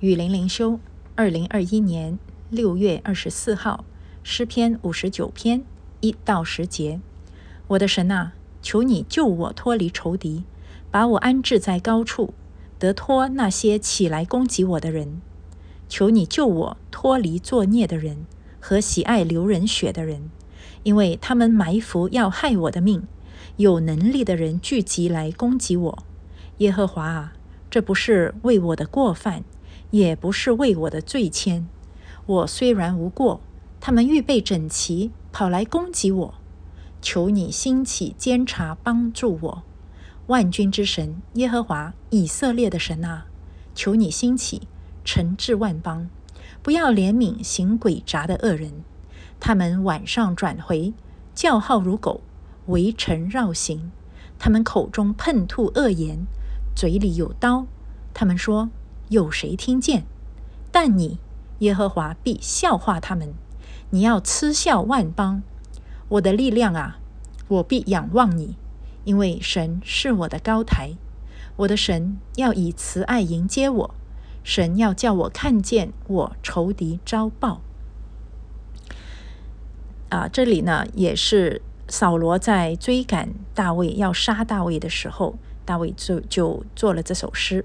雨林灵修，二零二一年六月二十四号，诗篇五十九篇一到十节。我的神啊，求你救我脱离仇敌，把我安置在高处，得脱那些起来攻击我的人。求你救我脱离作孽的人和喜爱流人血的人，因为他们埋伏要害我的命。有能力的人聚集来攻击我。耶和华啊，这不是为我的过犯。也不是为我的罪愆。我虽然无过，他们预备整齐，跑来攻击我。求你兴起监察，帮助我。万军之神耶和华以色列的神啊，求你兴起，惩治万邦，不要怜悯行诡诈的恶人。他们晚上转回，叫号如狗，围城绕行。他们口中喷吐恶言，嘴里有刀。他们说。有谁听见？但你耶和华必笑话他们。你要嗤笑万邦。我的力量啊，我必仰望你，因为神是我的高台。我的神要以慈爱迎接我，神要叫我看见我仇敌遭报。啊，这里呢也是扫罗在追赶大卫要杀大卫的时候，大卫就就做了这首诗。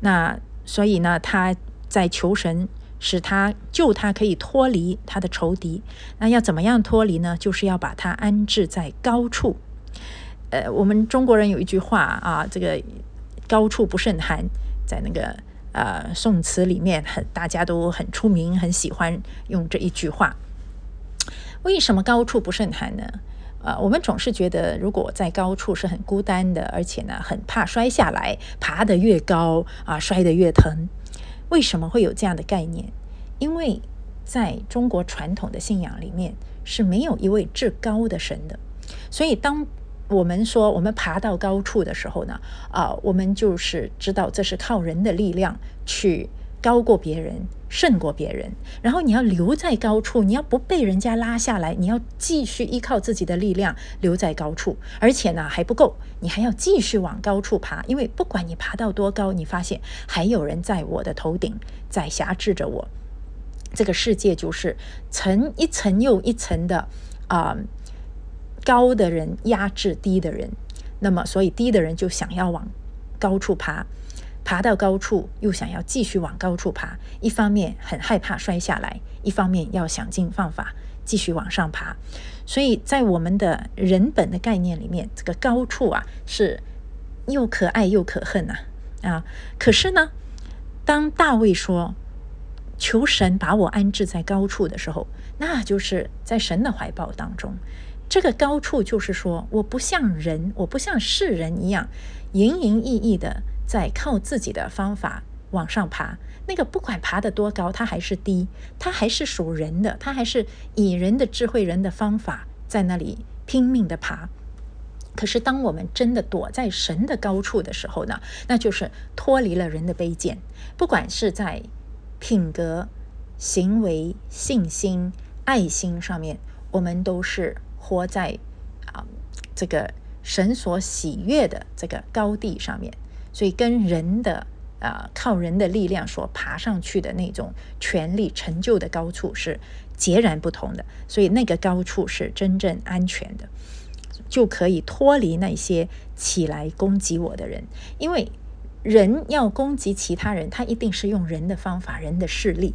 那所以呢，他在求神使他救他，可以脱离他的仇敌。那要怎么样脱离呢？就是要把他安置在高处。呃，我们中国人有一句话啊，这个高处不胜寒，在那个呃宋词里面很大家都很出名，很喜欢用这一句话。为什么高处不胜寒呢？啊，我们总是觉得，如果在高处是很孤单的，而且呢，很怕摔下来，爬得越高啊，摔得越疼。为什么会有这样的概念？因为在中国传统的信仰里面是没有一位至高的神的，所以当我们说我们爬到高处的时候呢，啊，我们就是知道这是靠人的力量去。高过别人，胜过别人，然后你要留在高处，你要不被人家拉下来，你要继续依靠自己的力量留在高处，而且呢还不够，你还要继续往高处爬，因为不管你爬到多高，你发现还有人在我的头顶在辖制着我，这个世界就是层一层又一层的啊高的人压制低的人，那么所以低的人就想要往高处爬。爬到高处，又想要继续往高处爬，一方面很害怕摔下来，一方面要想尽方法继续往上爬。所以在我们的人本的概念里面，这个高处啊是又可爱又可恨呐啊！可是呢，当大卫说求神把我安置在高处的时候，那就是在神的怀抱当中。这个高处就是说，我不像人，我不像世人一样营营役役的。在靠自己的方法往上爬，那个不管爬得多高，它还是低，它还是属人的，它还是以人的智慧、人的方法在那里拼命的爬。可是当我们真的躲在神的高处的时候呢，那就是脱离了人的卑贱，不管是在品格、行为、信心、爱心上面，我们都是活在啊这个神所喜悦的这个高地上面。所以跟人的啊靠人的力量所爬上去的那种权力成就的高处是截然不同的，所以那个高处是真正安全的，就可以脱离那些起来攻击我的人。因为人要攻击其他人，他一定是用人的方法、人的势力。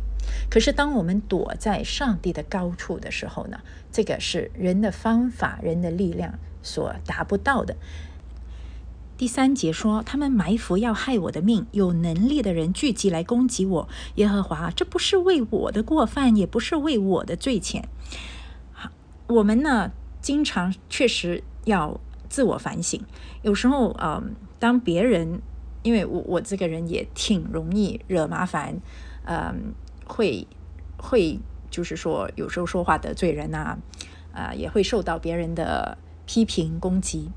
可是当我们躲在上帝的高处的时候呢，这个是人的方法、人的力量所达不到的。第三节说，他们埋伏要害我的命，有能力的人聚集来攻击我。耶和华，这不是为我的过犯，也不是为我的罪愆。好，我们呢，经常确实要自我反省。有时候，嗯，当别人，因为我我这个人也挺容易惹麻烦，嗯，会会就是说，有时候说话得罪人呐，啊，也会受到别人的批评攻击。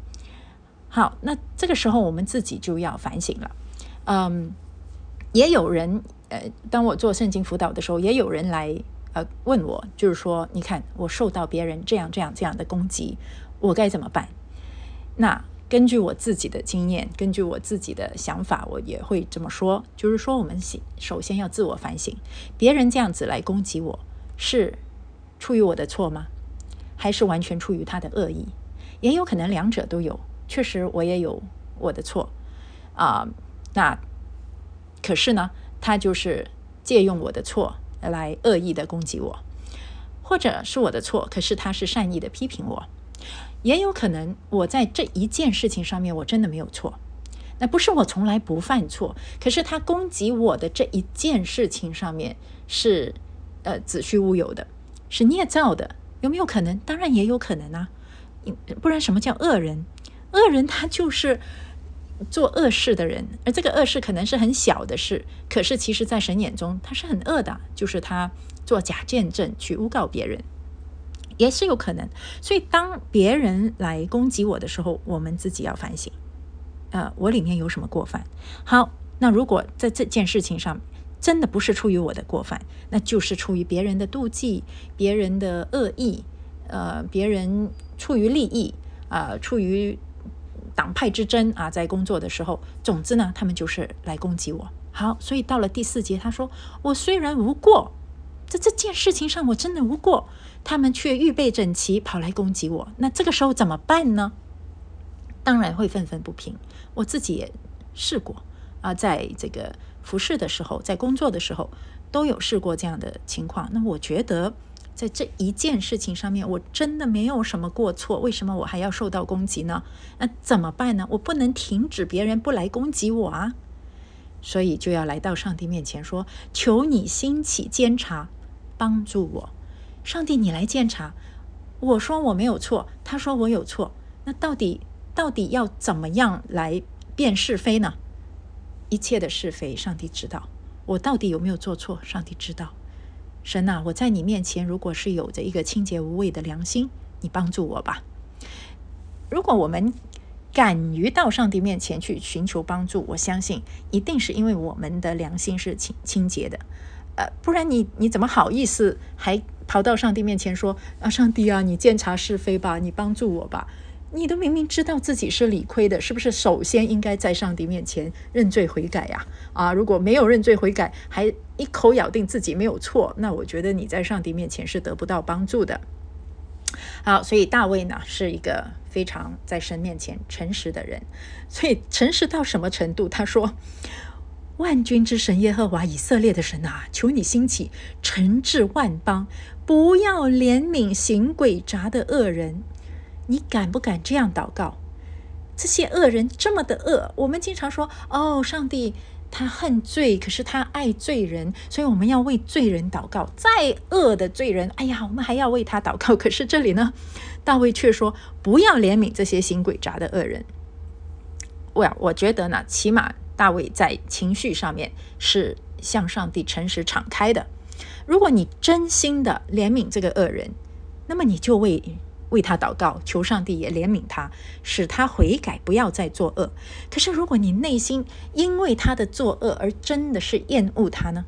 好，那这个时候我们自己就要反省了。嗯，也有人，呃，当我做圣经辅导的时候，也有人来呃问我，就是说，你看我受到别人这样这样这样的攻击，我该怎么办？那根据我自己的经验，根据我自己的想法，我也会这么说，就是说，我们首先要自我反省，别人这样子来攻击我，是出于我的错吗？还是完全出于他的恶意？也有可能两者都有，确实我也有我的错啊。那可是呢，他就是借用我的错来恶意的攻击我，或者是我的错，可是他是善意的批评我。也有可能我在这一件事情上面我真的没有错，那不是我从来不犯错，可是他攻击我的这一件事情上面是呃子虚乌有的，是捏造的，有没有可能？当然也有可能啊，不然什么叫恶人？恶人他就是做恶事的人，而这个恶事可能是很小的事，可是其实在神眼中他是很恶的，就是他做假见证去诬告别人。也是有可能，所以当别人来攻击我的时候，我们自己要反省，呃，我里面有什么过犯？好，那如果在这件事情上真的不是出于我的过犯，那就是出于别人的妒忌、别人的恶意，呃，别人出于利益啊，出于党派之争啊，在工作的时候，总之呢，他们就是来攻击我。好，所以到了第四节，他说：“我虽然无过。”在这件事情上，我真的无过，他们却预备整齐跑来攻击我。那这个时候怎么办呢？当然会愤愤不平。我自己也试过啊，在这个服侍的时候，在工作的时候，都有试过这样的情况。那我觉得，在这一件事情上面，我真的没有什么过错，为什么我还要受到攻击呢？那怎么办呢？我不能停止别人不来攻击我啊。所以就要来到上帝面前说：“求你兴起监察，帮助我。上帝，你来监察。我说我没有错，他说我有错。那到底到底要怎么样来辨是非呢？一切的是非，上帝知道。我到底有没有做错？上帝知道。神啊，我在你面前，如果是有着一个清洁无畏的良心，你帮助我吧。如果我们……敢于到上帝面前去寻求帮助，我相信一定是因为我们的良心是清清洁的，呃，不然你你怎么好意思还跑到上帝面前说啊，上帝啊，你鉴察是非吧，你帮助我吧？你都明明知道自己是理亏的，是不是？首先应该在上帝面前认罪悔改呀！啊，如果没有认罪悔改，还一口咬定自己没有错，那我觉得你在上帝面前是得不到帮助的。好，所以大卫呢是一个非常在神面前诚实的人，所以诚实到什么程度？他说：“万军之神耶和华以色列的神啊，求你兴起，惩治万邦，不要怜悯行诡诈的恶人。”你敢不敢这样祷告？这些恶人这么的恶，我们经常说：“哦，上帝。”他恨罪，可是他爱罪人，所以我们要为罪人祷告。再恶的罪人，哎呀，我们还要为他祷告。可是这里呢，大卫却说不要怜悯这些行诡诈的恶人。我我觉得呢，起码大卫在情绪上面是向上帝诚实敞开的。如果你真心的怜悯这个恶人，那么你就为。为他祷告，求上帝也怜悯他，使他悔改，不要再作恶。可是，如果你内心因为他的作恶而真的是厌恶他呢？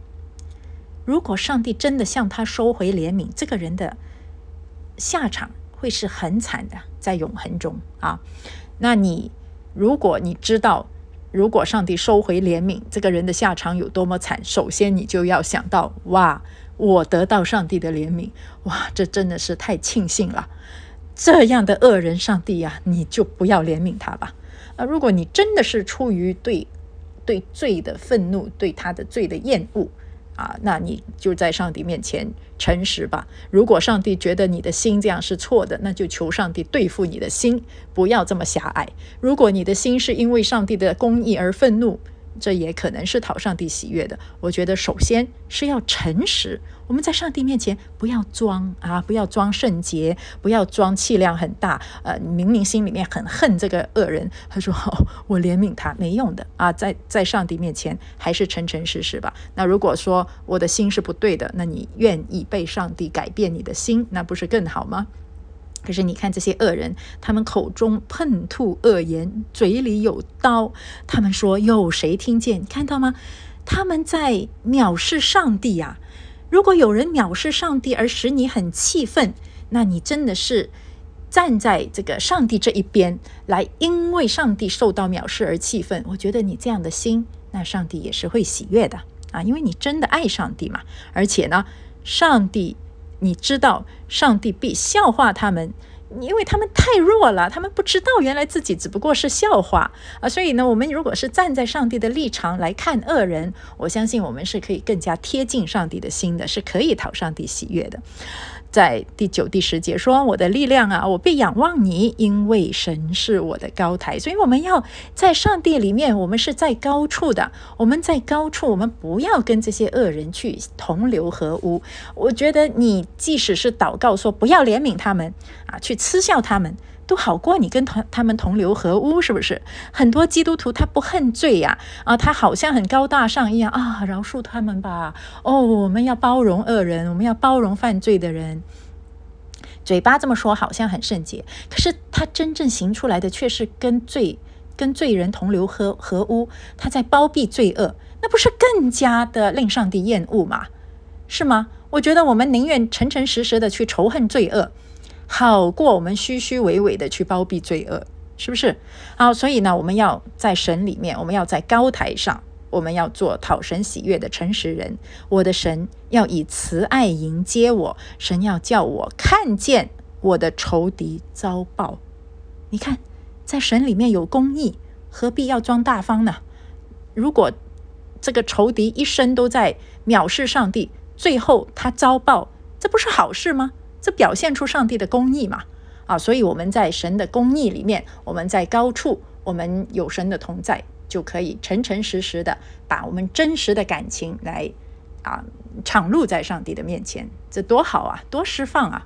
如果上帝真的向他收回怜悯，这个人的下场会是很惨的，在永恒中啊。那你如果你知道，如果上帝收回怜悯，这个人的下场有多么惨，首先你就要想到：哇，我得到上帝的怜悯，哇，这真的是太庆幸了。这样的恶人，上帝呀，你就不要怜悯他吧。啊，如果你真的是出于对对罪的愤怒，对他的罪的厌恶啊，那你就在上帝面前诚实吧。如果上帝觉得你的心这样是错的，那就求上帝对付你的心，不要这么狭隘。如果你的心是因为上帝的公义而愤怒，这也可能是讨上帝喜悦的。我觉得首先是要诚实。我们在上帝面前不要装啊，不要装圣洁，不要装气量很大。呃，明明心里面很恨这个恶人，他说：“我怜悯他，没用的啊。”在在上帝面前还是诚诚实实吧。那如果说我的心是不对的，那你愿意被上帝改变你的心，那不是更好吗？可是你看这些恶人，他们口中喷吐恶言，嘴里有刀。他们说有谁听见？看到吗？他们在藐视上帝呀！如果有人藐视上帝而使你很气愤，那你真的是站在这个上帝这一边来，因为上帝受到藐视而气愤。我觉得你这样的心，那上帝也是会喜悦的啊，因为你真的爱上帝嘛。而且呢，上帝你知道，上帝必笑话他们。因为他们太弱了，他们不知道原来自己只不过是笑话啊，所以呢，我们如果是站在上帝的立场来看恶人，我相信我们是可以更加贴近上帝的心的，是可以讨上帝喜悦的。在第九、第十节说：“我的力量啊，我必仰望你，因为神是我的高台。”所以我们要在上帝里面，我们是在高处的。我们在高处，我们不要跟这些恶人去同流合污。我觉得你即使是祷告说不要怜悯他们啊，去嗤笑他们。都好过你跟他他们同流合污，是不是？很多基督徒他不恨罪呀，啊，他好像很高大上一样啊，饶恕他们吧。哦，我们要包容恶人，我们要包容犯罪的人。嘴巴这么说好像很圣洁，可是他真正行出来的却是跟罪跟罪人同流合合污，他在包庇罪恶，那不是更加的令上帝厌恶吗？是吗？我觉得我们宁愿诚诚实实的去仇恨罪恶。好过我们虚虚伪伪的去包庇罪恶，是不是？好，所以呢，我们要在神里面，我们要在高台上，我们要做讨神喜悦的诚实人。我的神要以慈爱迎接我，神要叫我看见我的仇敌遭报。你看，在神里面有公义，何必要装大方呢？如果这个仇敌一生都在藐视上帝，最后他遭报，这不是好事吗？这表现出上帝的公义嘛？啊，所以我们在神的公义里面，我们在高处，我们有神的同在，就可以诚诚实实的把我们真实的感情来啊敞露在上帝的面前，这多好啊，多释放啊！